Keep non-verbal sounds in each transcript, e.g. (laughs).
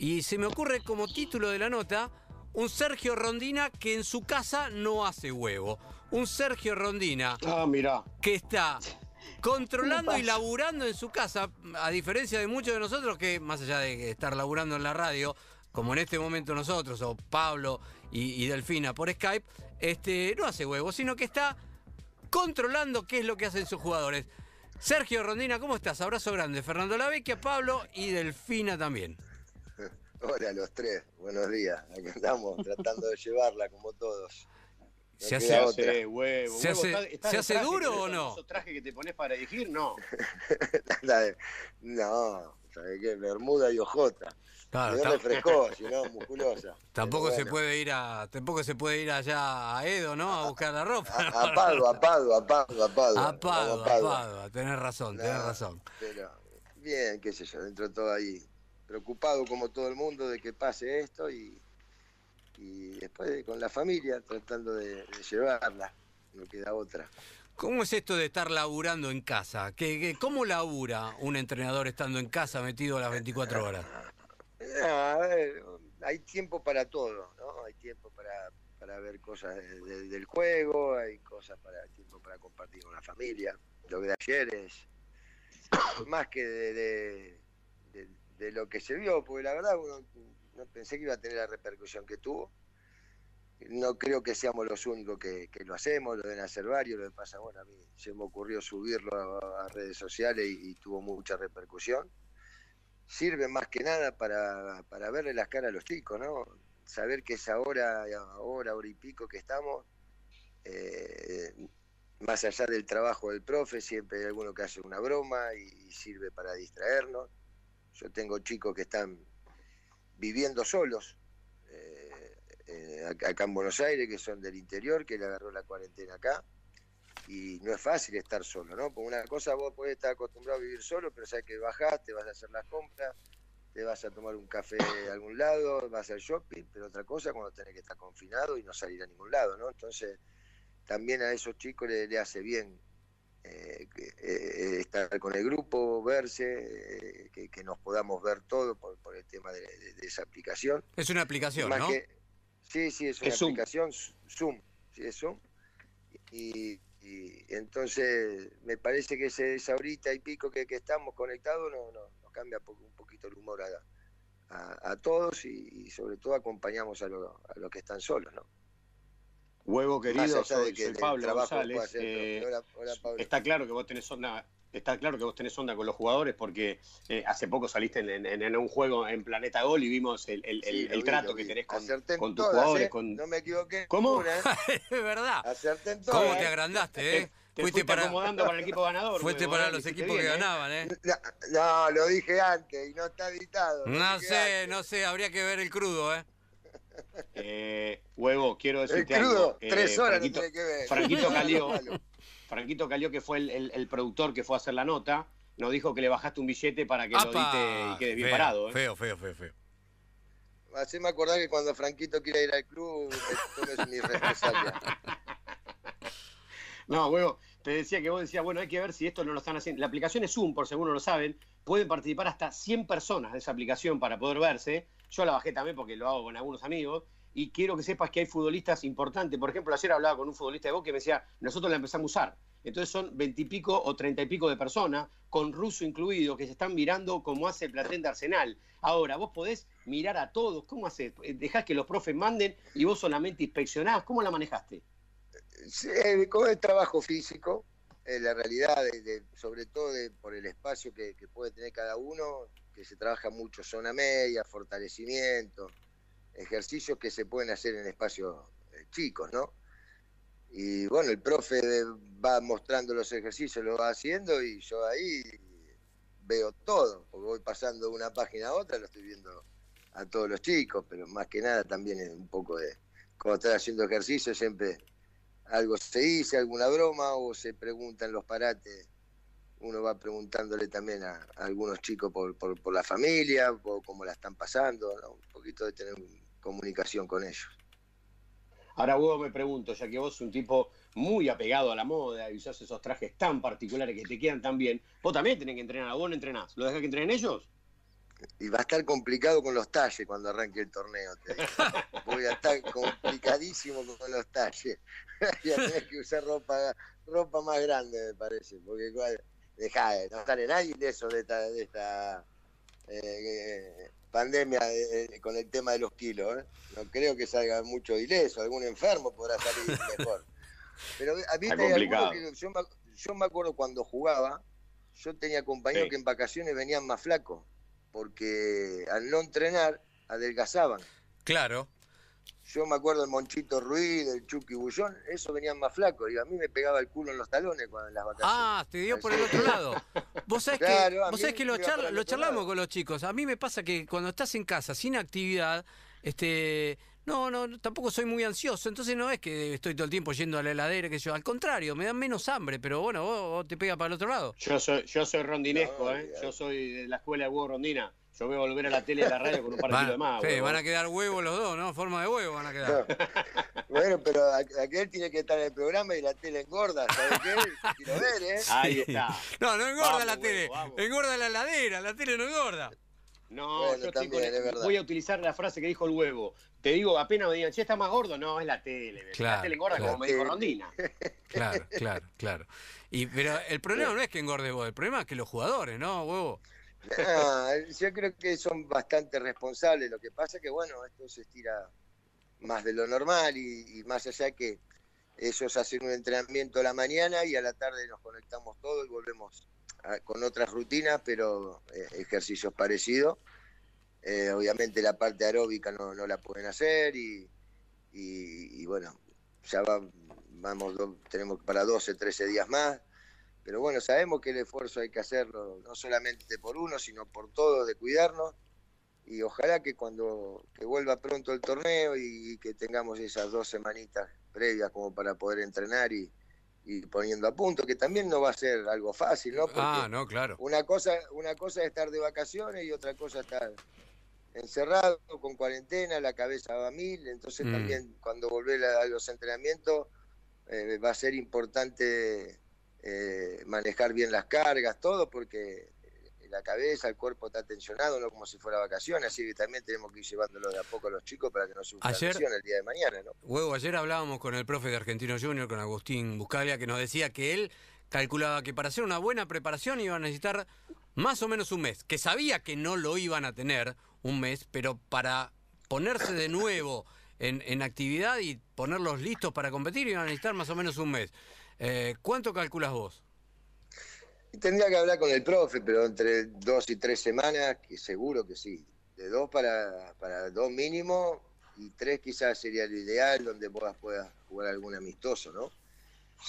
Y se me ocurre como título de la nota un Sergio Rondina que en su casa no hace huevo. Un Sergio Rondina Ah, que está controlando y laburando en su casa, a diferencia de muchos de nosotros que, más allá de estar laburando en la radio, como en este momento nosotros, o Pablo y, y Delfina por Skype, este, no hace huevo, sino que está controlando qué es lo que hacen sus jugadores. Sergio Rondina, ¿cómo estás? Abrazo grande. Fernando Lavecchia, Pablo y Delfina también. Hola a los tres, buenos días. Aquí estamos (laughs) tratando de llevarla como todos. No Se hace- huevo. ¿Se Huevo, hace- ¿está- está se hace traje duro o no? ¿Esos trajes que te pones para dirigir? No. (laughs) De- no, ¿sabes qué? Bermuda y ojota. Claro, refrescó, si (laughs) no, musculosa. tampoco se puede ir a, tampoco se puede ir allá a Edo, ¿no? A buscar la ropa. A, a Padua, a Padua, a Padua, a Padua. A Padua, a Padua. Tenés razón, tenés No, razón. Pero bien, qué sé yo, dentro de todo ahí. Preocupado como todo el mundo de que pase esto y, y después con la familia tratando de, de llevarla. No queda otra. ¿Cómo es esto de estar laburando en casa? ¿Qué, qué- cómo labura un entrenador estando en casa metido a las 24 horas? (laughs) A ver, hay tiempo para todo, ¿no? Hay tiempo para, para ver cosas de- de- del juego, hay cosas para tiempo para compartir con la familia. Lo de ayer es más que de, de- lo que se vio, porque la verdad uno no pensé que iba a tener la repercusión que tuvo. No creo que seamos los únicos que, lo hacemos, lo deben hacer varios, lo que pasa, bueno, a mí se me ocurrió subirlo a, redes sociales y, tuvo mucha repercusión sirve más que nada para, para verle las caras a los chicos, ¿no? Saber que esa hora, hora, hora y pico que estamos, eh, más allá del trabajo del profe, siempre hay alguno que hace una broma y, sirve para distraernos. Yo tengo chicos que están viviendo solos eh, eh, acá en Buenos Aires, que son del interior, que le agarró la cuarentena acá. Y no es fácil estar solo, ¿no? Porque una cosa vos podés estar acostumbrado a vivir solo, pero sabes que bajás, te vas a hacer las compras, te vas a tomar un café a algún lado, vas al shopping, pero otra cosa cuando tenés que estar confinado y no salir a ningún lado, ¿no? Entonces, también a esos chicos le, le hace bien eh, que- eh, estar con el grupo, verse, eh, que, que nos podamos ver todo por, por el tema de, de- de esa aplicación. Es una aplicación, Más ¿no? que- sí, sí, es una Es Zoom. aplicación, Zoom, sí, es Zoom. Y, y entonces me parece que ese, esa horita y pico que, que estamos conectados no, no- nos cambia po- un poquito el humor a, a- a todos y, y sobre todo acompañamos a, lo- a los que están solos, ¿no? Huevo querido, soy, de que soy el Pablo González. eh, hola, hola, Pablo. está claro que vos tenés onda, está claro que vos tenés onda con los jugadores porque eh, hace poco saliste en, en- en un juego en Planeta Gol y vimos el, el- Sí, el- lo el vi, trato que tenés con, tus todas, jugadores. ¿eh? Con... No me equivoqué. ¿Cómo? ¿eh? (laughs) es verdad. Acerté en todas. ¿Cómo te agrandaste, Te, eh? te Fuiste fuiste para, acomodando para el equipo ganador. (laughs) fuiste para los equipos que bien, ganaban, ¿eh? No, no, lo dije antes y no está editado. No sé, antes. no sé, habría que ver el crudo, ¿eh? Eh, huevo, quiero El decirte crudo, algo. Eh, tres horas no Franquito, tiene que ver. Franquito (laughs) Calió, Malo. Franquito Calió, que fue el, el- el productor que fue a hacer la nota, nos dijo que le bajaste un billete para que lo dite y quede bien Feo, parado. ¿eh? Feo, feo, feo, feo. Haceme acordar que cuando Franquito quiera ir al club, me tomes mi responsabilidad. (laughs) No, huevo, te decía que vos decías, bueno, hay que ver si esto no lo están haciendo. La aplicación es Zoom, por si alguno lo saben. Pueden participar hasta 100 personas de esa aplicación para poder verse. Yo la bajé también porque lo hago con algunos amigos. Y quiero que sepas que hay futbolistas importantes. Por ejemplo, ayer hablaba con un futbolista de Boca que me decía, nosotros la empezamos a usar. Entonces son veintipico o treinta y pico de personas, con ruso incluido, que se están mirando como hace el platén de Arsenal. Ahora, vos podés mirar a todos. ¿Cómo haces? ¿Dejás que los profes manden y vos solamente inspeccionás? ¿Cómo la manejaste? Eh, con el trabajo físico, eh, la realidad, sobre todo de- por el espacio que puede tener cada uno, que se trabaja mucho zona media, fortalecimiento, ejercicios que se pueden hacer en espacios eh, chicos, ¿no? Y bueno, el profe va mostrando los ejercicios, lo va haciendo y yo ahí veo todo, porque voy pasando de una página a otra, lo estoy viendo a todos los chicos, pero más que nada también es un poco de, como estar haciendo ejercicio, siempre algo se dice, alguna broma o se preguntan los parates. Uno va preguntándole también a, a algunos chicos por, por, por la familia, por cómo la están pasando, ¿no? un poquito de tener comunicación con ellos. Ahora, huevo, me pregunto, ya que vos sos un tipo muy apegado a la moda y usás esos trajes tan particulares que te quedan tan bien, vos también tenés que entrenar, vos no entrenás. ¿Lo dejás que entrenen ellos? y va a estar complicado con los talles cuando arranque el torneo. Te digo. (laughs) Voy a estar complicadísimo con los talles. (laughs) Voy a tener que usar ropa, ropa más grande, me parece. Porque deja, no sale nadie de eso, de esta, de esta eh, pandemia eh, con el tema de los kilos. ¿eh? No creo que salga mucho ileso, algún enfermo podrá salir (laughs) mejor. Pero a mí que yo, me, yo me acuerdo cuando jugaba, yo tenía compañeros Sí. que en vacaciones venían más flacos, porque al no entrenar adelgazaban. Claro. Yo me acuerdo del Monchito Ruiz, del Chucky Bullón, eso venían más flacos. Y a mí me pegaba el culo en los talones cuando en las vacaciones. Ah, te dio por el otro lado. Vos sabés Claro, que, vos sabés que lo, charla- lo charlamos lado. con los chicos. A mí me pasa que cuando estás en casa sin actividad, este, no, no, tampoco soy muy ansioso. Entonces no es que estoy todo el tiempo yendo a la heladera, que yo. Al contrario, me dan menos hambre, pero bueno, vos, vos te pega para el otro lado. Yo soy, yo soy rondinesco, No, ¿eh? Yo soy de la escuela de huevo rondina. Yo voy a volver a la tele y a la radio con un par de Van, kilos de más. sí, huevo. van a quedar huevos los dos, ¿no? Forma de huevo van a quedar. Bueno, pero aqu- aquel tiene que estar en el programa y la tele engorda, ¿sabes qué? Quiero ver, ¿eh? (laughs) Ahí está. No, no engorda Vamos, la huevo, tele. vamos. Engorda la heladera, la tele no engorda. No, Bueno, yo estoy también, con- voy a utilizar la frase que dijo el huevo. Te digo, apenas me digan, che, está más gordo. No, es la tele. Claro, la tele engorda claro. como me dijo Rondina. (laughs) Claro, claro, claro. Y, pero el problema no es que engorde vos, el problema es que los jugadores, ¿no, huevo? Ah, yo creo que son bastante responsables. Lo que pasa es que, bueno, esto se estira más de lo normal y, y más allá que ellos hacen un entrenamiento a la mañana y a la tarde nos conectamos todos y volvemos a- con otras rutinas, pero eh, ejercicios parecidos. Eh, obviamente la parte aeróbica no, no la pueden hacer y, y- bueno, ya va- vamos, tenemos para 12, 13 días más. Pero bueno, sabemos que el esfuerzo hay que hacerlo no solamente por uno, sino por todos, de cuidarnos. Y ojalá que cuando que vuelva pronto el torneo y, que tengamos esas dos semanitas previas como para poder entrenar y, y poniendo a punto, que también no va a ser algo fácil, ¿no? Porque Ah, no, claro. una cosa, una cosa es estar de vacaciones y otra cosa es estar encerrado, con cuarentena, la cabeza va a mil, entonces Mm. también cuando volver a, a los entrenamientos eh, va a ser importante eh, manejar bien las cargas, todo, porque eh, la cabeza, el cuerpo está tensionado, no como si fuera vacaciones, así que también tenemos que ir llevándolo de a poco a los chicos para que no sufran Ayer- el día de mañana, ¿no? Huevo, ayer hablábamos con el profe de Argentino Junior, con Agustín Buscalia, que nos decía que él calculaba que para hacer una buena preparación iba a necesitar más o menos un mes, que sabía que no lo iban a tener un mes, pero para ponerse de nuevo en, en actividad y ponerlos listos para competir iban a necesitar más o menos un mes. Eh, ¿Cuánto calculas vos? Tendría que hablar con el profe, pero entre dos y tres semanas, que seguro que sí. De dos para, para dos mínimo y tres quizás sería lo ideal, donde vos puedas jugar algún amistoso, ¿no?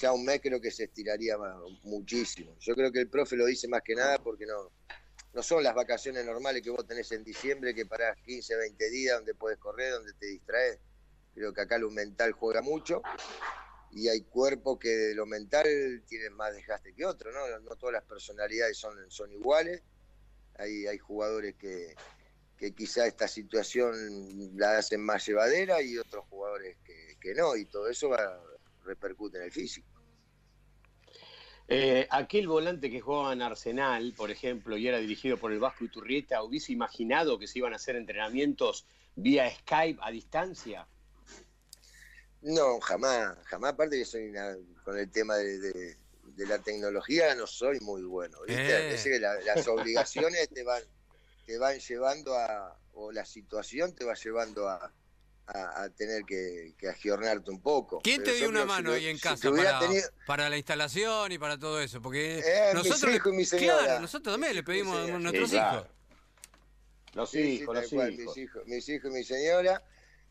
Ya un mes creo que se estiraría muchísimo. Yo creo que el profe lo dice más que nada porque no, no son las vacaciones normales que vos tenés en diciembre, que parás 15, 20 días, donde puedes correr, donde te distraes. Creo que acá lo mental juega mucho y hay cuerpos que de lo mental tienen más desgaste que otros, ¿no? No todas las personalidades son, iguales. Hay, jugadores que, quizá esta situación la hacen más llevadera y otros jugadores que, que no, y todo eso va, repercute en el físico. Eh, aquel volante que jugaba en Arsenal, por ejemplo, y era dirigido por el Vasco Iturrieta, ¿hubiese imaginado que se iban a hacer entrenamientos vía Skype a distancia? No, jamás, jamás, aparte que soy una- con el tema de, de- de la tecnología no soy muy bueno, ¿viste? Eh. Que la- las obligaciones te van, te van llevando a, o la situación te va llevando a, a- a tener que, que agiornarte un poco. ¿Quién te dio una si mano ahí en si casa para, tenido- para la instalación y para todo eso? Porque Eh, nosotros, le- hijos y mi señora. claro, nosotros también le pedimos a nuestros Sí, claro. hijos. Los Sí, sí, hijos, los cual, hijos. mis hijos, mis hijos y mi señora.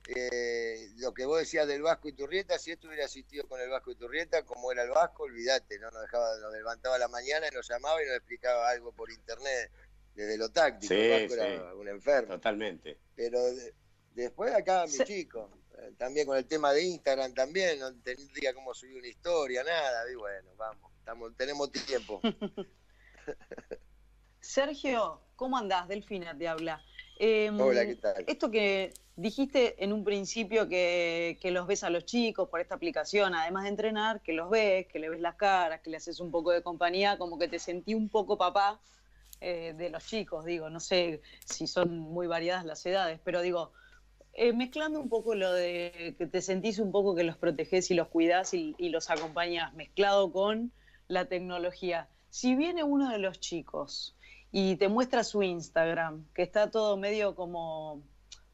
Eh, lo que vos decías del Vasco y Turrieta, si esto hubiera asistido con el Vasco y Turrieta, como era el Vasco, olvídate, no nos dejaba, nos levantaba a la mañana y nos llamaba y nos explicaba algo por internet desde lo táctico. Sí, el Vasco sí. era un enfermo. Totalmente. Pero de- después acá mis Se- chicos, eh, también con el tema de Instagram también, no tendría cómo subir una historia, nada, y bueno, vamos, estamos, tenemos tiempo. (laughs) Sergio, ¿cómo andás? Delfina te habla. Eh, Hola, ¿qué tal? Esto que dijiste en un principio que, que los ves a los chicos por esta aplicación, además de entrenar, que los ves, que le ves las caras, que le haces un poco de compañía, como que te sentí un poco papá eh, de los chicos, digo, no sé si son muy variadas las edades, pero digo, eh, mezclando un poco lo de que te sentís un poco que los proteges y los cuidás y, y los acompañas, mezclado con la tecnología. Si viene uno de los chicos y te muestra su Instagram, que está todo medio como,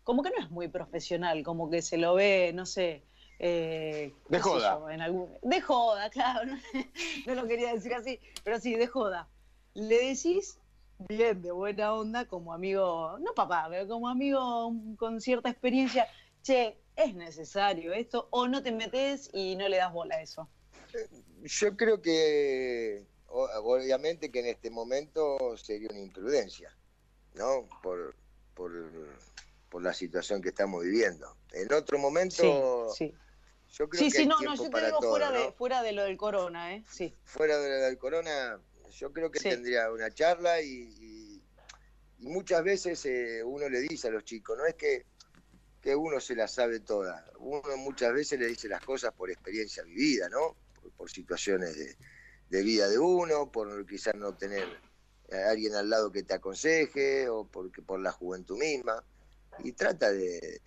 como que no es muy profesional, como que se lo ve, no sé, eh, De joda. yo, en algún- de joda, (laughs) claro, no, no lo quería decir así, pero sí, de joda. Le decís bien, de buena onda, como amigo, no papá, pero como amigo con cierta experiencia, che, es necesario esto, o no te metes y no le das bola a eso. Yo creo que obviamente que en este momento sería una imprudencia, ¿no? Por, por, por la situación que estamos viviendo. En otro momento, Sí, sí. yo creo Sí, que sí, no, no, yo te digo todo, fuera, ¿no? de, fuera de lo del corona, ¿eh? Sí. fuera de la del corona, yo creo que Sí. tendría una charla y, y- y muchas veces eh, uno le dice a los chicos, no es que, que uno se las sabe todas, uno muchas veces le dice las cosas por experiencia vivida, ¿no? Por, por situaciones de, de vida de uno, por quizás no tener a alguien al lado que te aconseje o porque por la juventud misma y trata de,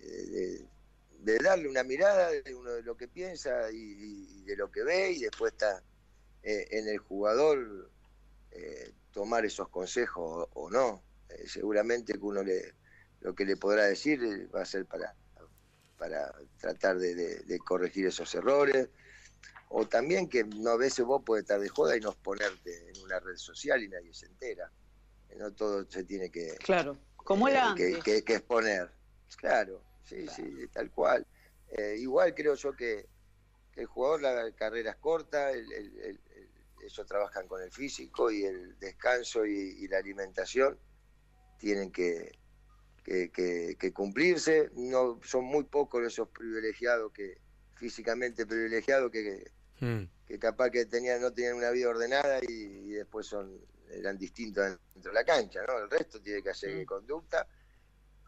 darle una mirada de uno de lo que piensa y, de lo que ve y después está eh, en el jugador eh, tomar esos consejos o, no. Eh, seguramente que uno le, lo que le podrá decir va a ser para, para tratar de corregir esos errores. O también que no a veces vos podés estar de joda y no ponerte en una red social y nadie se entera. Eh, No todo se tiene que, Claro. Como eh, era que, antes. que- que exponer. Claro, sí, sí, tal cual. Eh, igual creo yo que, que el jugador la carrera es corta, el- el- el- el- ellos trabajan con el físico y el descanso y, y la alimentación tienen que, que- que- que cumplirse. No son muy pocos esos privilegiados que físicamente privilegiados que, Mm. que capaz que tenían, no tenían una vida ordenada y, y después son eran distintos dentro de la cancha, ¿no? El resto tiene que hacer Mm. conducta.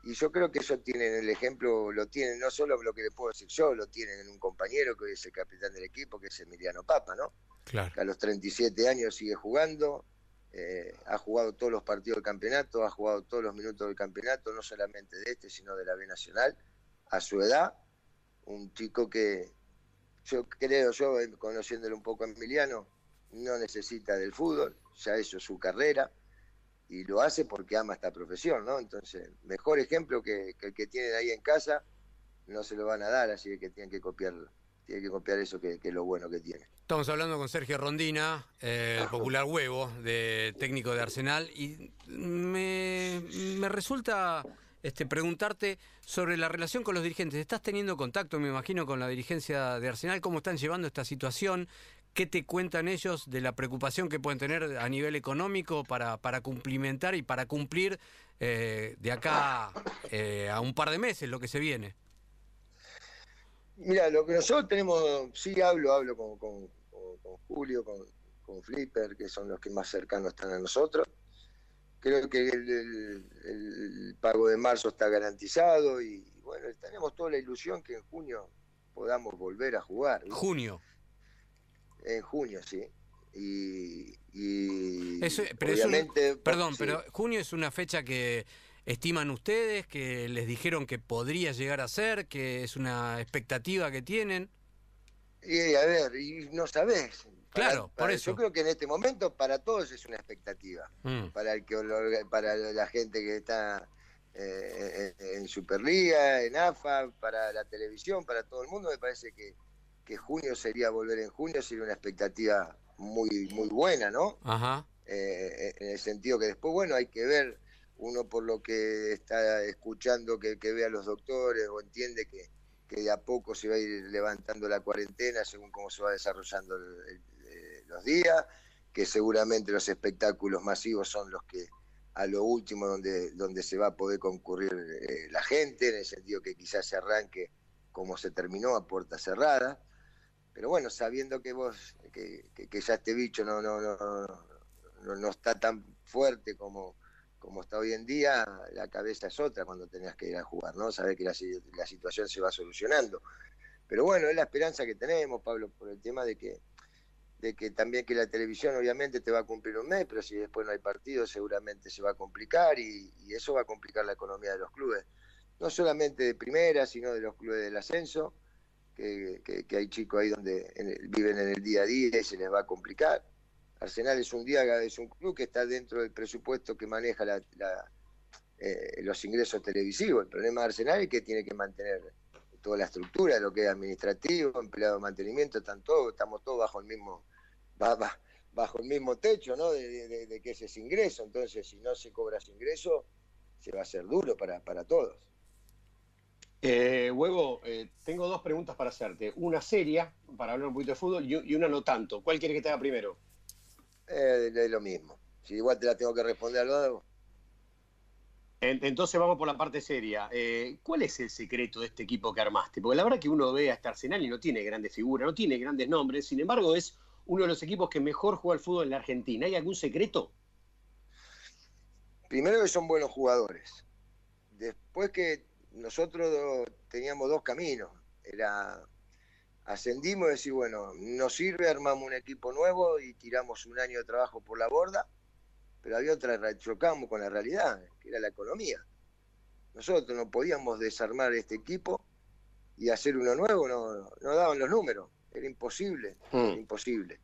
Y yo creo que ellos tienen el ejemplo, lo tienen, no solo lo que le puedo decir yo, lo tienen en un compañero que hoy es el capitán del equipo, que es Emiliano Papa, ¿no? Claro. Que a los 37 años sigue jugando, eh, ha jugado todos los partidos del campeonato, ha jugado todos los minutos del campeonato, no solamente de este, sino de la B Nacional, a su edad, un chico que yo creo, yo conociéndole un poco a Emiliano, no necesita del fútbol, ya eso es su carrera, y lo hace porque ama esta profesión, ¿no? Entonces, mejor ejemplo que, el que tienen ahí en casa, no se lo van a dar, así que tienen que copiarlo, tienen que copiar eso que, que es lo bueno que tiene. Estamos hablando con Sergio Rondina, eh, el popular huevo, de técnico de Arsenal, y me, me resulta este, preguntarte sobre la relación con los dirigentes. ¿Estás teniendo contacto, me imagino, con la dirigencia de Arsenal? ¿Cómo están llevando esta situación? ¿Qué te cuentan ellos de la preocupación que pueden tener a nivel económico para, cumplimentar y para cumplir eh, de acá eh, a un par de meses lo que se viene? Mira, lo que nosotros tenemos, sí hablo, hablo con, Julio, con Flipper, que son los que más cercanos están a nosotros. Creo que el, el- el pago de marzo está garantizado y bueno, tenemos toda la ilusión que en junio podamos volver a jugar. Junio. En junio, sí. Y, y Eso- pero es un- obviamente... Perdón, sí. pero junio es una fecha que estiman ustedes, que les dijeron que podría llegar a ser, que es una expectativa que tienen. Y a ver, y no. Para- Claro, por para- eso. Yo creo que en este momento para todos es una expectativa. Mm, para el que para la gente que está eh, en en Superliga, en AFA, para la televisión, para todo el mundo, me parece que, que junio sería volver en junio, sería una expectativa muy muy buena, ¿no? Ajá. Eh, en el sentido que después, bueno, hay que ver uno por lo que está escuchando, que, que ve a los doctores o entiende que, que de a poco se va a ir levantando la cuarentena según cómo se va desarrollando el- el- eh, los días, que seguramente los espectáculos masivos son los que a lo último donde, donde se va a poder concurrir eh, la gente, en el sentido que quizás se arranque como se terminó a puerta cerrada. Pero bueno, sabiendo que vos, que, que- que ya este bicho no, no, no, no, no está tan fuerte como, como está hoy en día, la cabeza es otra cuando tenías que ir a jugar, ¿no? Saber que la, si- la situación se va solucionando. Pero bueno, es la esperanza que tenemos, Pablo, por el tema de que, de que también que la televisión obviamente te va a cumplir un mes, pero si después no hay partido seguramente se va a complicar y, eso va a complicar la economía de los clubes, no solamente de primera, sino de los clubes del ascenso, que, hay chicos ahí donde viven en el día a día y se les va a complicar. Arsenal es un día es un club que está dentro del presupuesto que maneja eh, los ingresos televisivos. El problema de Arsenal es que tiene que mantener toda la estructura, lo que es administrativo, empleado de mantenimiento, están todos, estamos todos bajo el mismo bajo el mismo techo, ¿no? De, que ese es ingreso. Entonces, si no se cobra ese ingreso, se va a hacer duro para, para todos. Eh, Huevo, eh, tengo dos preguntas para hacerte. Una seria, para hablar un poquito de fútbol, y, una no tanto. ¿Cuál quieres que te haga primero? Eh, es lo mismo. Si igual te la tengo que responder al lado. Entonces vamos por la parte seria. Eh, ¿Cuál es el secreto de este equipo que armaste? Porque la verdad que uno ve a este Arsenal y no tiene grandes figuras, no tiene grandes nombres, sin embargo es uno de los equipos que mejor juega al fútbol en la Argentina. ¿Hay algún secreto? Primero que son buenos jugadores. Después que nosotros teníamos dos caminos. Era ascendimos y decir, bueno, nos sirve, armamos un equipo nuevo y tiramos un año de trabajo por la borda pero había otra, chocamos con la realidad, que era la economía. Nosotros no podíamos desarmar este equipo y hacer uno nuevo, no, no daban los números, era imposible, hmm. imposible.